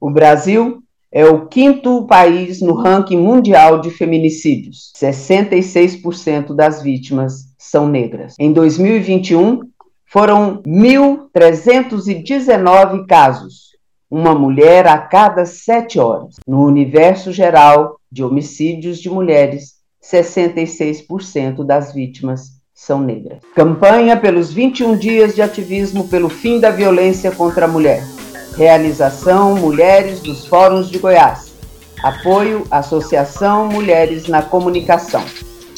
O Brasil é o quinto país no ranking mundial de feminicídios. 66% das vítimas são negras. Em 2021, foram 1.319 casos, uma mulher a cada sete horas. No universo geral de homicídios de mulheres, 66% das vítimas são negras. Campanha pelos 21 dias de ativismo pelo fim da violência contra a mulher. Realização Mulheres dos Fóruns de Goiás. Apoio Associação Mulheres na Comunicação.